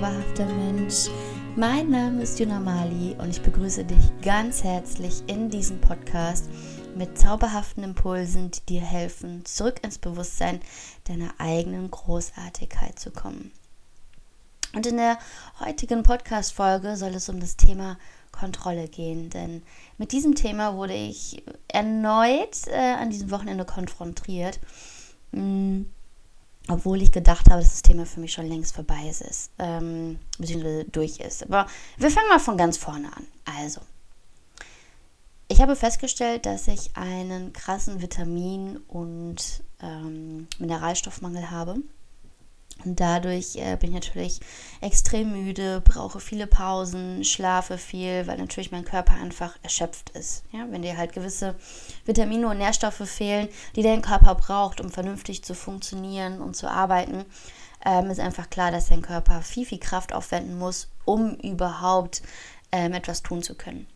zauberhafter Mensch. Mein Name ist Juna Mali und ich begrüße dich ganz herzlich in diesem Podcast mit zauberhaften Impulsen, die dir helfen, zurück ins Bewusstsein deiner eigenen Großartigkeit zu kommen. Und in der heutigen Podcast-Folge soll es um das Thema Kontrolle gehen, denn mit diesem Thema wurde ich erneut äh, an diesem Wochenende konfrontiert. Hm obwohl ich gedacht habe, dass das Thema für mich schon längst vorbei ist, ähm, beziehungsweise durch ist. Aber wir fangen mal von ganz vorne an. Also, ich habe festgestellt, dass ich einen krassen Vitamin- und ähm, Mineralstoffmangel habe. Dadurch äh, bin ich natürlich extrem müde, brauche viele Pausen, schlafe viel, weil natürlich mein Körper einfach erschöpft ist. Ja? Wenn dir halt gewisse Vitamine und Nährstoffe fehlen, die dein Körper braucht, um vernünftig zu funktionieren und zu arbeiten, ähm, ist einfach klar, dass dein Körper viel, viel Kraft aufwenden muss, um überhaupt ähm, etwas tun zu können.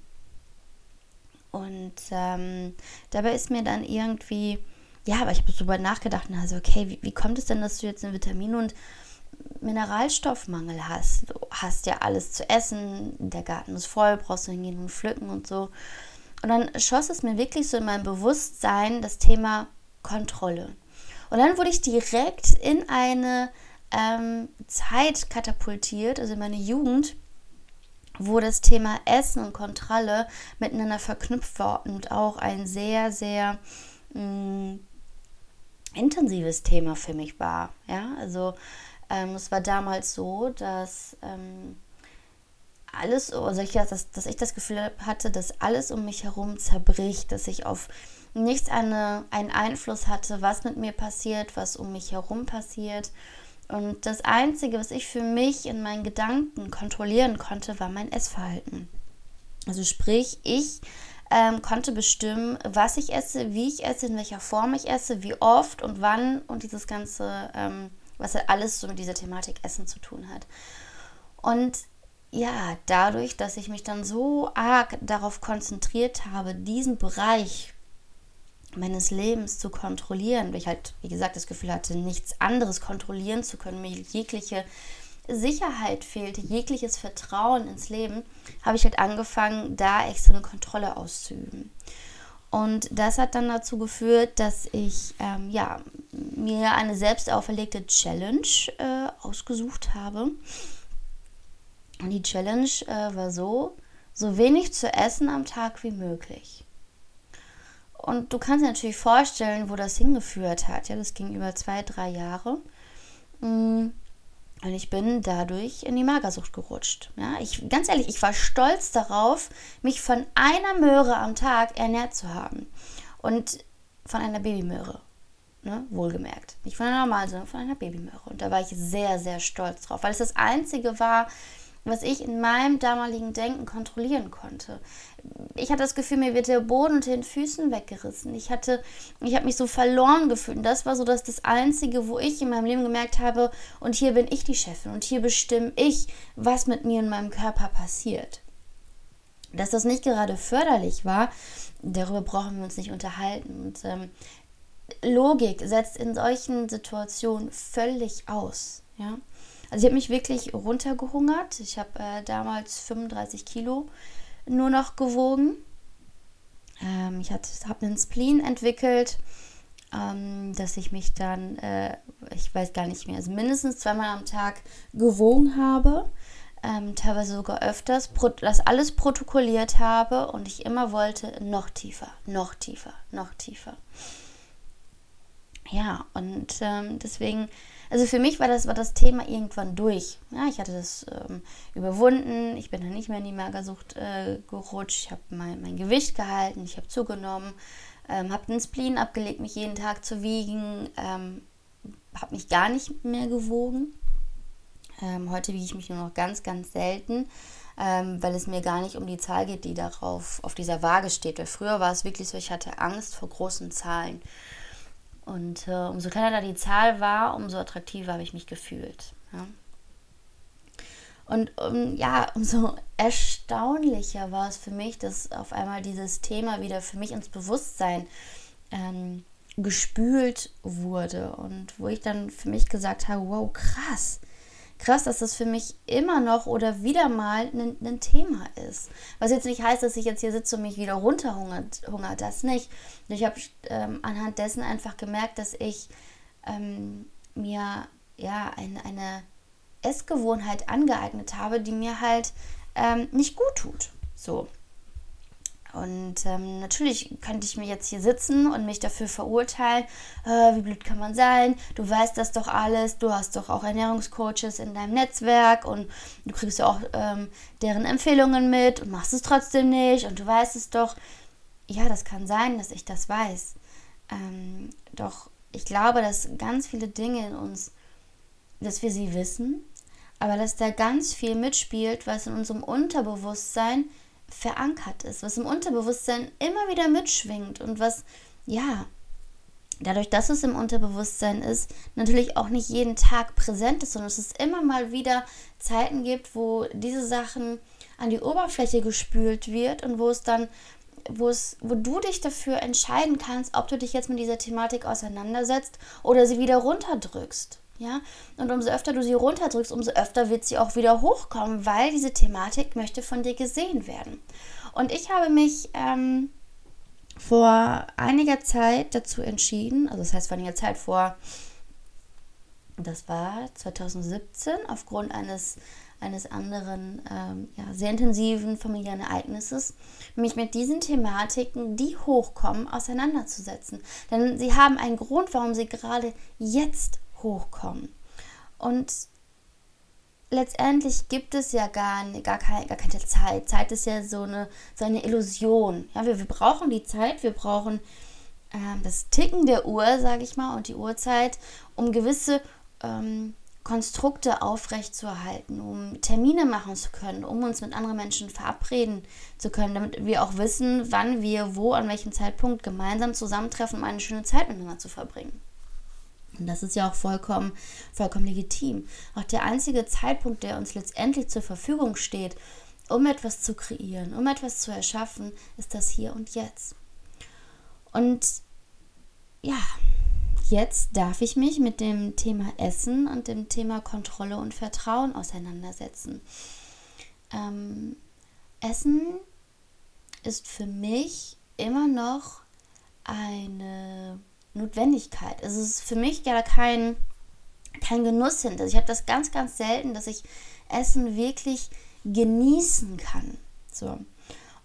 Und ähm, dabei ist mir dann irgendwie ja, aber ich habe so darüber nachgedacht also, okay, wie, wie kommt es denn, dass du jetzt einen Vitamin- und Mineralstoffmangel hast? Du hast ja alles zu essen, der Garten ist voll, brauchst du hingehen und pflücken und so. Und dann schoss es mir wirklich so in mein Bewusstsein das Thema Kontrolle. Und dann wurde ich direkt in eine ähm, Zeit katapultiert, also in meine Jugend, wo das Thema Essen und Kontrolle miteinander verknüpft war und auch ein sehr, sehr mh, mm, intensives Thema für mich war. Ja, also ähm, es war damals so, dass ähm, alles, also ich, dass, dass ich das Gefühl hatte, dass alles um mich herum zerbricht, dass ich auf nichts eine, einen Einfluss hatte, was mit mir passiert, was um mich herum passiert. Und das Einzige, was ich für mich in meinen Gedanken kontrollieren konnte, war mein Essverhalten. Also sprich, ich ähm, konnte bestimmen, was ich esse, wie ich esse, in welcher Form ich esse, wie oft und wann und dieses ganze, ähm, was halt alles so mit dieser Thematik Essen zu tun hat. Und ja, dadurch, dass ich mich dann so arg darauf konzentriert habe, diesen Bereich meines Lebens zu kontrollieren, weil ich halt, wie gesagt, das Gefühl hatte, nichts anderes kontrollieren zu können, mir jegliche Sicherheit fehlte, jegliches Vertrauen ins Leben, habe ich halt angefangen, da extra eine Kontrolle auszuüben. Und das hat dann dazu geführt, dass ich ähm, ja, mir eine selbst auferlegte Challenge äh, ausgesucht habe. Und die Challenge äh, war so, so wenig zu essen am Tag wie möglich. Und du kannst dir natürlich vorstellen, wo das hingeführt hat. Ja, das ging über zwei, drei Jahre. Mm. Und ich bin dadurch in die Magersucht gerutscht. Ja, ich, ganz ehrlich, ich war stolz darauf, mich von einer Möhre am Tag ernährt zu haben. Und von einer Babymöhre. Ne, wohlgemerkt. Nicht von einer normalen, sondern von einer Babymöhre. Und da war ich sehr, sehr stolz drauf, weil es das Einzige war, was ich in meinem damaligen Denken kontrollieren konnte. Ich hatte das Gefühl, mir wird der Boden unter den Füßen weggerissen. Ich hatte, ich habe mich so verloren gefühlt. Und das war so das, das Einzige, wo ich in meinem Leben gemerkt habe, und hier bin ich die Chefin und hier bestimme ich, was mit mir in meinem Körper passiert. Dass das nicht gerade förderlich war, darüber brauchen wir uns nicht unterhalten. Und ähm, Logik setzt in solchen Situationen völlig aus. Ja? Also ich habe mich wirklich runtergehungert. Ich habe äh, damals 35 Kilo nur noch gewogen. Ähm, ich habe einen Spleen entwickelt, ähm, dass ich mich dann, äh, ich weiß gar nicht mehr, also mindestens zweimal am Tag gewogen habe. Ähm, teilweise sogar öfters, das alles protokolliert habe und ich immer wollte noch tiefer, noch tiefer, noch tiefer. Ja, und ähm, deswegen also für mich war das, war das Thema irgendwann durch. Ja, ich hatte das ähm, überwunden, ich bin dann nicht mehr in die Magersucht äh, gerutscht, ich habe mein, mein Gewicht gehalten, ich habe zugenommen, ähm, habe den Spleen abgelegt, mich jeden Tag zu wiegen, ähm, habe mich gar nicht mehr gewogen. Ähm, heute wiege ich mich nur noch ganz, ganz selten, ähm, weil es mir gar nicht um die Zahl geht, die darauf auf dieser Waage steht. Weil früher war es wirklich so, ich hatte Angst vor großen Zahlen. Und äh, umso kleiner da die Zahl war, umso attraktiver habe ich mich gefühlt. Ja. Und um, ja, umso erstaunlicher war es für mich, dass auf einmal dieses Thema wieder für mich ins Bewusstsein ähm, gespült wurde. Und wo ich dann für mich gesagt habe, wow, krass, krass, dass das für mich immer noch oder wieder mal ein Thema ist. Was jetzt nicht heißt, dass ich jetzt hier sitze und mich wieder runterhungert, hungert, das nicht. Ich habe ähm, anhand dessen einfach gemerkt, dass ich ähm, mir ja eine, eine Essgewohnheit angeeignet habe, die mir halt ähm, nicht gut tut. So. Und ähm, natürlich könnte ich mir jetzt hier sitzen und mich dafür verurteilen, äh, wie blöd kann man sein, du weißt das doch alles, du hast doch auch Ernährungscoaches in deinem Netzwerk und du kriegst ja auch ähm, deren Empfehlungen mit und machst es trotzdem nicht und du weißt es doch. Ja, das kann sein, dass ich das weiß. Ähm, doch ich glaube, dass ganz viele Dinge in uns, dass wir sie wissen, aber dass da ganz viel mitspielt, was in unserem Unterbewusstsein verankert ist, was im Unterbewusstsein immer wieder mitschwingt und was, ja, dadurch, dass es im Unterbewusstsein ist, natürlich auch nicht jeden Tag präsent ist, sondern dass es immer mal wieder Zeiten gibt, wo diese Sachen an die Oberfläche gespült wird und wo es dann, wo es, wo du dich dafür entscheiden kannst, ob du dich jetzt mit dieser Thematik auseinandersetzt oder sie wieder runterdrückst. Ja? Und umso öfter du sie runterdrückst, umso öfter wird sie auch wieder hochkommen, weil diese Thematik möchte von dir gesehen werden. Und ich habe mich ähm, vor einiger Zeit dazu entschieden, also das heißt vor einiger Zeit vor, das war 2017, aufgrund eines, eines anderen ähm, ja, sehr intensiven familiären Ereignisses, mich mit diesen Thematiken, die hochkommen, auseinanderzusetzen. Denn sie haben einen Grund, warum sie gerade jetzt hochkommen. Und letztendlich gibt es ja gar, gar, keine, gar keine Zeit. Zeit ist ja so eine, so eine Illusion. Ja, wir, wir brauchen die Zeit, wir brauchen äh, das Ticken der Uhr, sage ich mal, und die Uhrzeit, um gewisse ähm, Konstrukte aufrechtzuerhalten, um Termine machen zu können, um uns mit anderen Menschen verabreden zu können, damit wir auch wissen, wann wir wo, an welchem Zeitpunkt gemeinsam zusammentreffen, um eine schöne Zeit miteinander zu verbringen. Und das ist ja auch vollkommen, vollkommen legitim. Auch der einzige Zeitpunkt, der uns letztendlich zur Verfügung steht, um etwas zu kreieren, um etwas zu erschaffen, ist das Hier und Jetzt. Und ja, jetzt darf ich mich mit dem Thema Essen und dem Thema Kontrolle und Vertrauen auseinandersetzen. Ähm, Essen ist für mich immer noch eine Notwendigkeit. Es ist für mich ja kein, kein Genuss hinter. Ich habe das ganz, ganz selten, dass ich Essen wirklich genießen kann. So.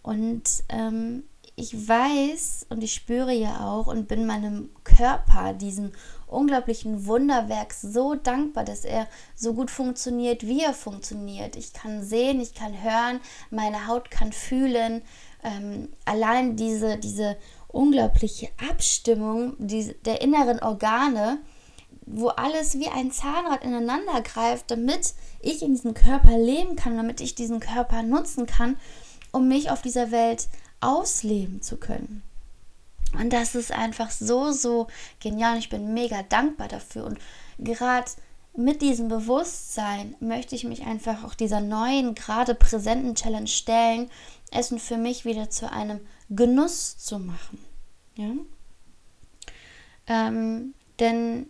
Und ähm, ich weiß und ich spüre ja auch und bin meinem Körper, diesem unglaublichen Wunderwerk, so dankbar, dass er so gut funktioniert, wie er funktioniert. Ich kann sehen, ich kann hören, meine Haut kann fühlen. Ähm, allein diese, diese unglaubliche Abstimmung die, der inneren Organe, wo alles wie ein Zahnrad ineinander greift, damit ich in diesem Körper leben kann, damit ich diesen Körper nutzen kann, um mich auf dieser Welt ausleben zu können. Und das ist einfach so, so genial. Ich bin mega dankbar dafür. Und gerade mit diesem Bewusstsein möchte ich mich einfach auch dieser neuen, gerade präsenten Challenge stellen, Essen für mich wieder zu einem Genuss zu machen. Ja? Ähm, denn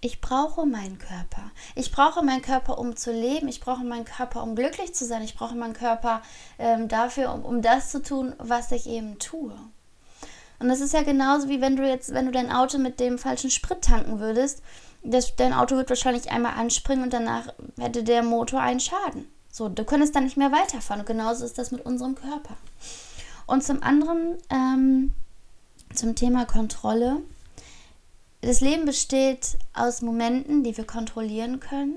ich brauche meinen Körper. Ich brauche meinen Körper, um zu leben. Ich brauche meinen Körper, um glücklich zu sein. Ich brauche meinen Körper ähm, dafür, um, um das zu tun, was ich eben tue. Und das ist ja genauso wie wenn du jetzt, wenn du dein Auto mit dem falschen Sprit tanken würdest. Das, dein Auto wird wahrscheinlich einmal anspringen und danach hätte der Motor einen Schaden. So, du könntest dann nicht mehr weiterfahren. Und genauso ist das mit unserem Körper. Und zum anderen ähm, zum Thema Kontrolle. Das Leben besteht aus Momenten, die wir kontrollieren können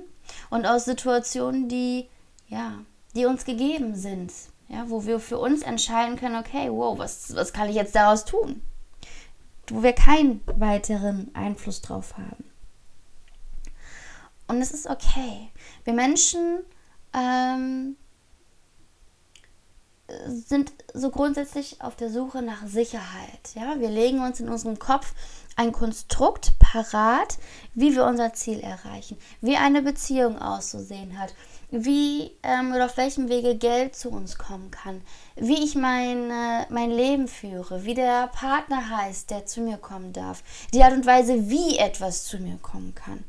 und aus Situationen, die ja, die uns gegeben sind, ja, wo wir für uns entscheiden können, okay, wow, was, was kann ich jetzt daraus tun? Wo wir keinen weiteren Einfluss drauf haben. Und es ist okay. Wir Menschen ähm, sind so grundsätzlich auf der Suche nach Sicherheit. Ja? Wir legen uns in unserem Kopf ein Konstrukt parat, wie wir unser Ziel erreichen, wie eine Beziehung auszusehen hat, wie ähm, oder auf welchem Wege Geld zu uns kommen kann, wie ich mein, äh, mein Leben führe, wie der Partner heißt, der zu mir kommen darf, die Art und Weise, wie etwas zu mir kommen kann.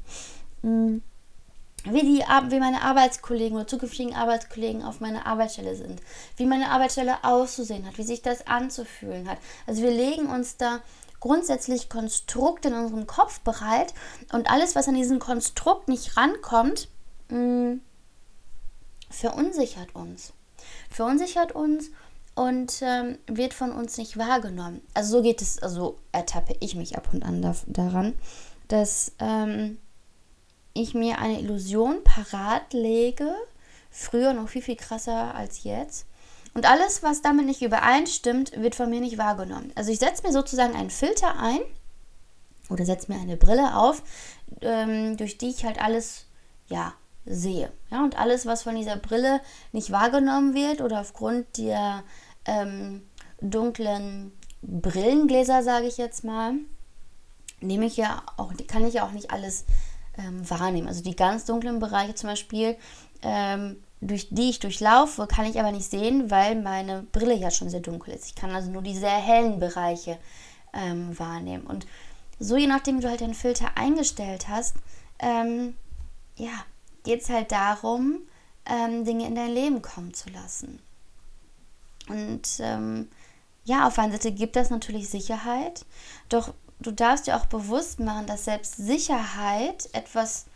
Mm. Wie, die, wie meine Arbeitskollegen oder zukünftigen Arbeitskollegen auf meiner Arbeitsstelle sind, wie meine Arbeitsstelle auszusehen hat, wie sich das anzufühlen hat. Also wir legen uns da grundsätzlich Konstrukte in unserem Kopf bereit und alles, was an diesen Konstrukt nicht rankommt, mh, mm, verunsichert uns. Verunsichert uns und ähm, wird von uns nicht wahrgenommen. Also so geht es, also ertappe ich mich ab und an da, daran, dass ähm, ich mir eine Illusion parat lege, früher noch viel, viel krasser als jetzt. Und alles, was damit nicht übereinstimmt, wird von mir nicht wahrgenommen. Also ich setze mir sozusagen einen Filter ein oder setze mir eine Brille auf, ähm, durch die ich halt alles, ja, sehe. Ja, und alles, was von dieser Brille nicht wahrgenommen wird oder aufgrund der ähm, dunklen Brillengläser, sage ich jetzt mal, nehme ich ja auch, kann ich ja auch nicht alles ähm, wahrnehmen. Also die ganz dunklen Bereiche zum Beispiel, ähm, durch die ich durchlaufe, kann ich aber nicht sehen, weil meine Brille ja schon sehr dunkel ist. Ich kann also nur die sehr hellen Bereiche ähm, wahrnehmen. Und so je nachdem, wie du halt den Filter eingestellt hast, ähm, ja, geht es halt darum, ähm, Dinge in dein Leben kommen zu lassen. Und ähm, ja, auf einer Seite gibt das natürlich Sicherheit, doch du darfst dir auch bewusst machen, dass selbst Sicherheit etwas,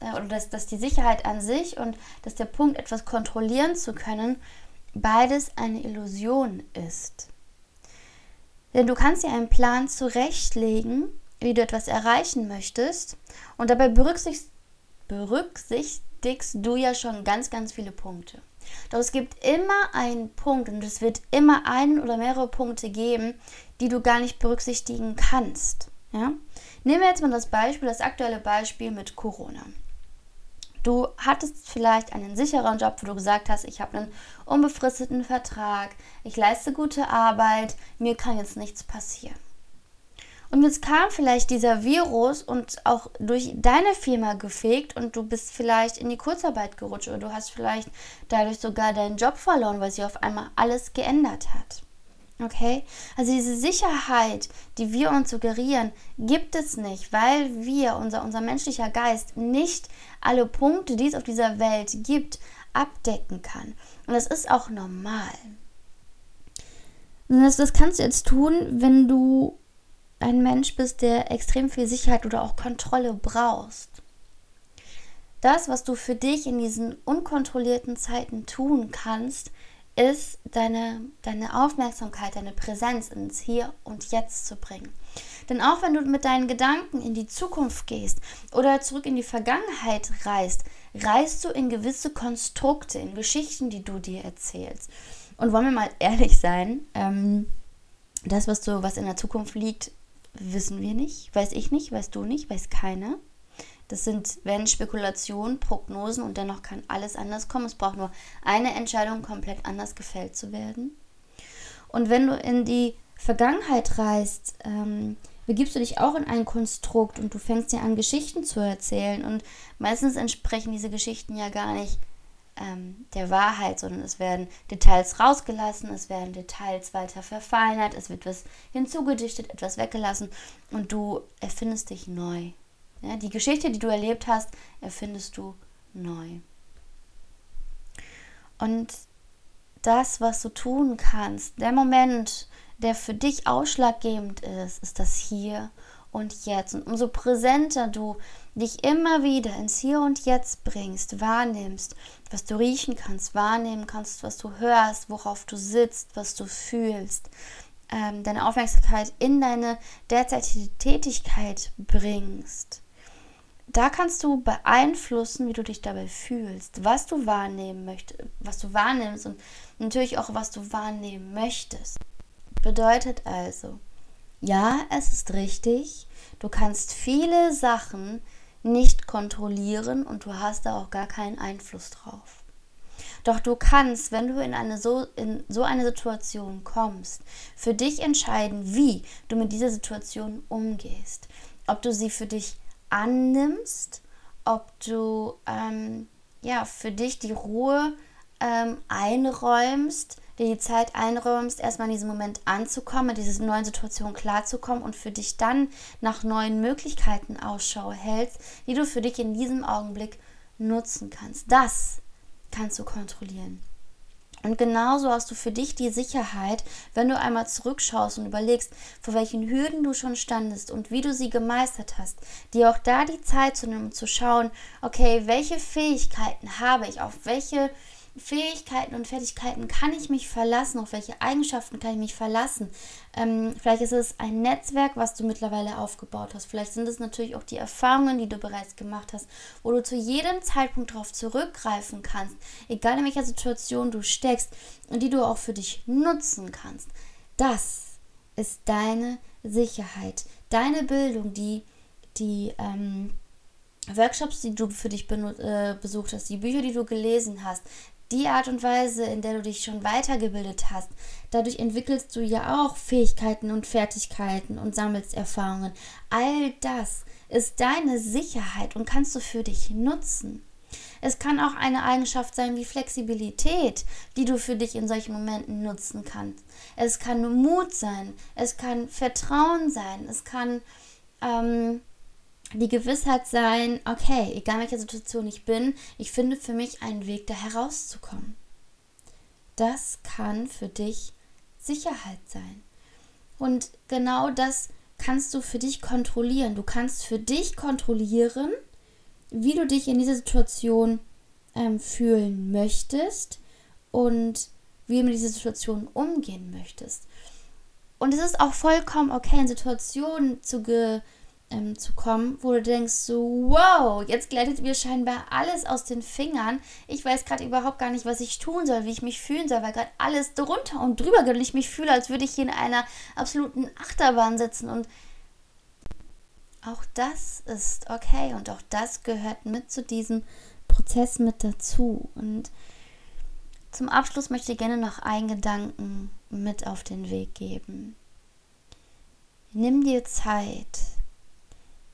äh, oder dass, dass die Sicherheit an sich und dass der Punkt, etwas kontrollieren zu können, beides eine Illusion ist. Denn du kannst dir einen Plan zurechtlegen, wie du etwas erreichen möchtest, und dabei berücksichtigst, berücksichtigst du ja schon ganz, ganz viele Punkte. Doch es gibt immer einen Punkt und es wird immer einen oder mehrere Punkte geben, die du gar nicht berücksichtigen kannst. Ja? Nehmen wir jetzt mal das Beispiel, das aktuelle Beispiel mit Corona. Du hattest vielleicht einen sicheren Job, wo du gesagt hast, ich habe einen unbefristeten Vertrag, ich leiste gute Arbeit, mir kann jetzt nichts passieren. Und jetzt kam vielleicht dieser Virus und auch durch deine Firma gefegt und du bist vielleicht in die Kurzarbeit gerutscht oder du hast vielleicht dadurch sogar deinen Job verloren, weil sich auf einmal alles geändert hat. Okay? Also diese Sicherheit, die wir uns suggerieren, gibt es nicht, weil wir, unser, unser menschlicher Geist, nicht alle Punkte, die es auf dieser Welt gibt, abdecken kann. Und das ist auch normal. Das, das kannst du jetzt tun, wenn du ein Mensch bist, der extrem viel Sicherheit oder auch Kontrolle brauchst. Das, was du für dich in diesen unkontrollierten Zeiten tun kannst, ist deine, deine Aufmerksamkeit, deine Präsenz ins Hier und Jetzt zu bringen. Denn auch wenn du mit deinen Gedanken in die Zukunft gehst oder zurück in die Vergangenheit reist, reist du in gewisse Konstrukte, in Geschichten, die du dir erzählst. Und wollen wir mal ehrlich sein, ähm, das, was du, was in der Zukunft liegt, wissen wir nicht, weiß ich nicht, weißt du nicht, weiß keiner. Das sind, werden Spekulationen, Prognosen und dennoch kann alles anders kommen. Es braucht nur eine Entscheidung, komplett anders gefällt zu werden. Und wenn du in die Vergangenheit reist, ähm, begibst du dich auch in ein Konstrukt und du fängst dir an, Geschichten zu erzählen. Und meistens entsprechen diese Geschichten ja gar nicht ähm, der Wahrheit, sondern es werden Details rausgelassen, es werden Details weiter verfeinert, es wird was hinzugedichtet, etwas weggelassen und du erfindest dich neu. Ja, die Geschichte, die du erlebt hast, erfindest du neu. Und das, was du tun kannst, der Moment, der für dich ausschlaggebend ist, ist das Hier und Jetzt. Und umso präsenter du dich immer wieder ins Hier und Jetzt bringst, wahrnimmst, was du riechen kannst, wahrnehmen kannst, was du hörst, worauf du sitzt, was du fühlst, ähm, deine Aufmerksamkeit in deine derzeitige Tätigkeit bringst. Da kannst du beeinflussen, wie du dich dabei fühlst, was du wahrnehmen möchtest, was du wahrnimmst und natürlich auch, was du wahrnehmen möchtest. Bedeutet also, ja, es ist richtig, du kannst viele Sachen nicht kontrollieren und du hast da auch gar keinen Einfluss drauf. Doch du kannst, wenn du in, eine so, in so eine Situation kommst, für dich entscheiden, wie du mit dieser Situation umgehst. Ob du sie für dich annimmst, ob du ähm, ja, für dich die Ruhe ähm, einräumst, dir die Zeit einräumst, erstmal in diesem Moment anzukommen, in dieser neuen Situation klarzukommen und für dich dann nach neuen Möglichkeiten Ausschau hältst, die du für dich in diesem Augenblick nutzen kannst. Das kannst du kontrollieren. Und genauso hast du für dich die Sicherheit, wenn du einmal zurückschaust und überlegst, vor welchen Hürden du schon standest und wie du sie gemeistert hast, dir auch da die Zeit zu nehmen, zu schauen, okay, welche Fähigkeiten habe ich, auf welche Fähigkeiten und Fertigkeiten kann ich mich verlassen? Auf welche Eigenschaften kann ich mich verlassen? Ähm, vielleicht ist es ein Netzwerk, was du mittlerweile aufgebaut hast. Vielleicht sind es natürlich auch die Erfahrungen, die du bereits gemacht hast, wo du zu jedem Zeitpunkt darauf zurückgreifen kannst, egal in welcher Situation du steckst und die du auch für dich nutzen kannst. Das ist deine Sicherheit, deine Bildung, die, die ähm, Workshops, die du für dich äh, besucht hast, die Bücher, die du gelesen hast, die Art und Weise, in der du dich schon weitergebildet hast, dadurch entwickelst du ja auch Fähigkeiten und Fertigkeiten und sammelst Erfahrungen. All das ist deine Sicherheit und kannst du für dich nutzen. Es kann auch eine Eigenschaft sein wie Flexibilität, die du für dich in solchen Momenten nutzen kannst. Es kann Mut sein, es kann Vertrauen sein, es kann ähm, die Gewissheit sein, okay, egal welche Situation ich bin, ich finde für mich einen Weg, da herauszukommen. Das kann für dich Sicherheit sein. Und genau das kannst du für dich kontrollieren. Du kannst für dich kontrollieren, wie du dich in dieser Situation ähm, fühlen möchtest und wie du mit dieser Situation umgehen möchtest. Und es ist auch vollkommen okay, in Situationen zu ge ähm, zu kommen, wo du denkst, so, wow, jetzt gleitet mir scheinbar alles aus den Fingern. Ich weiß gerade überhaupt gar nicht, was ich tun soll, wie ich mich fühlen soll, weil gerade alles drunter und drüber geht und ich mich fühle, als würde ich hier in einer absoluten Achterbahn sitzen und auch das ist okay und auch das gehört mit zu diesem Prozess mit dazu. Und zum Abschluss möchte ich gerne noch einen Gedanken mit auf den Weg geben. Nimm dir Zeit,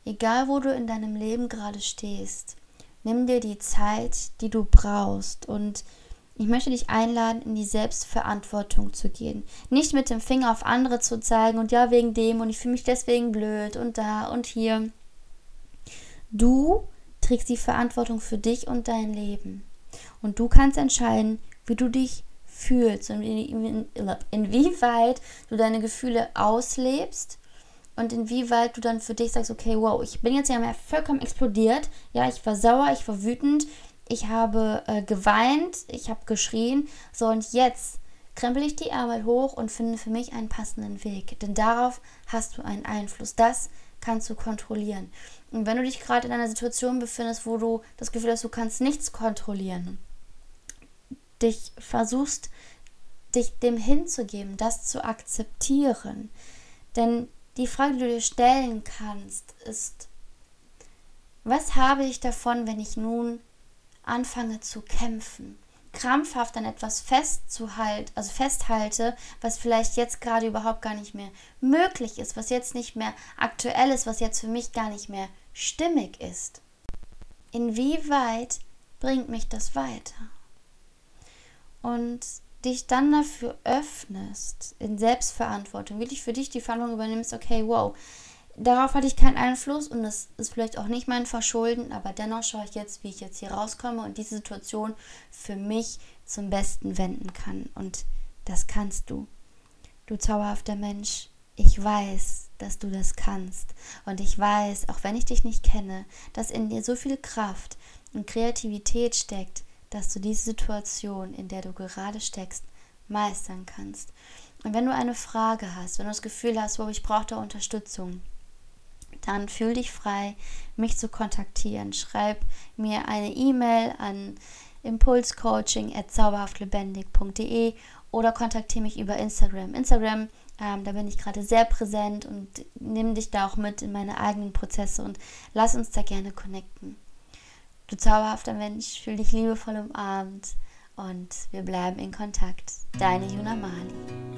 Egal wo du in deinem Leben gerade stehst, nimm dir die Zeit, die du brauchst und ich möchte dich einladen, in die Selbstverantwortung zu gehen. Nicht mit dem Finger auf andere zu zeigen und ja, wegen dem und ich fühle mich deswegen blöd und da und hier. Du trägst die Verantwortung für dich und dein Leben. Und du kannst entscheiden, wie du dich fühlst und inwieweit du deine Gefühle auslebst und inwieweit du dann für dich sagst, okay, wow, ich bin jetzt ja mehr vollkommen explodiert. Ja, ich war sauer, ich war wütend, ich habe äh, geweint, ich habe geschrien. So, und jetzt krempel ich die Ärmel hoch und finde für mich einen passenden Weg. Denn darauf hast du einen Einfluss. Das kannst du kontrollieren. Und wenn du dich gerade in einer Situation befindest, wo du das Gefühl hast, du kannst nichts kontrollieren, dich versuchst, dich dem hinzugeben, das zu akzeptieren. Denn die Frage, die du dir stellen kannst, ist, was habe ich davon, wenn ich nun anfange zu kämpfen? krampfhaft an etwas festzuhalten, also festhalte, was vielleicht jetzt gerade überhaupt gar nicht mehr möglich ist, was jetzt nicht mehr aktuell ist, was jetzt für mich gar nicht mehr stimmig ist. Inwieweit bringt mich das weiter? Und dich dann dafür öffnest, in Selbstverantwortung, wirklich für dich die Verantwortung übernimmst, okay, wow, darauf hatte ich keinen Einfluss und das ist vielleicht auch nicht mein Verschulden, aber dennoch schaue ich jetzt, wie ich jetzt hier rauskomme und diese Situation für mich zum Besten wenden kann. Und das kannst du. Du zauberhafter Mensch, ich weiß, dass du das kannst. Und ich weiß, auch wenn ich dich nicht kenne, dass in dir so viel Kraft und Kreativität steckt, dass du diese Situation, in der du gerade steckst, meistern kannst. Und wenn du eine Frage hast, wenn du das Gefühl hast, wo ich brauche da Unterstützung, dann fühl dich frei, mich zu kontaktieren. Schreib mir eine E-Mail an impulscoaching@zauberhaftlebendig.de oder kontaktiere mich über Instagram. Instagram, ähm, da bin ich gerade sehr präsent und nimm dich da auch mit in meine eigenen Prozesse und lass uns da gerne connecten. Du zauberhafter Mensch, fühl dich liebevoll umarmt und wir bleiben in Kontakt. Deine Juna Mali.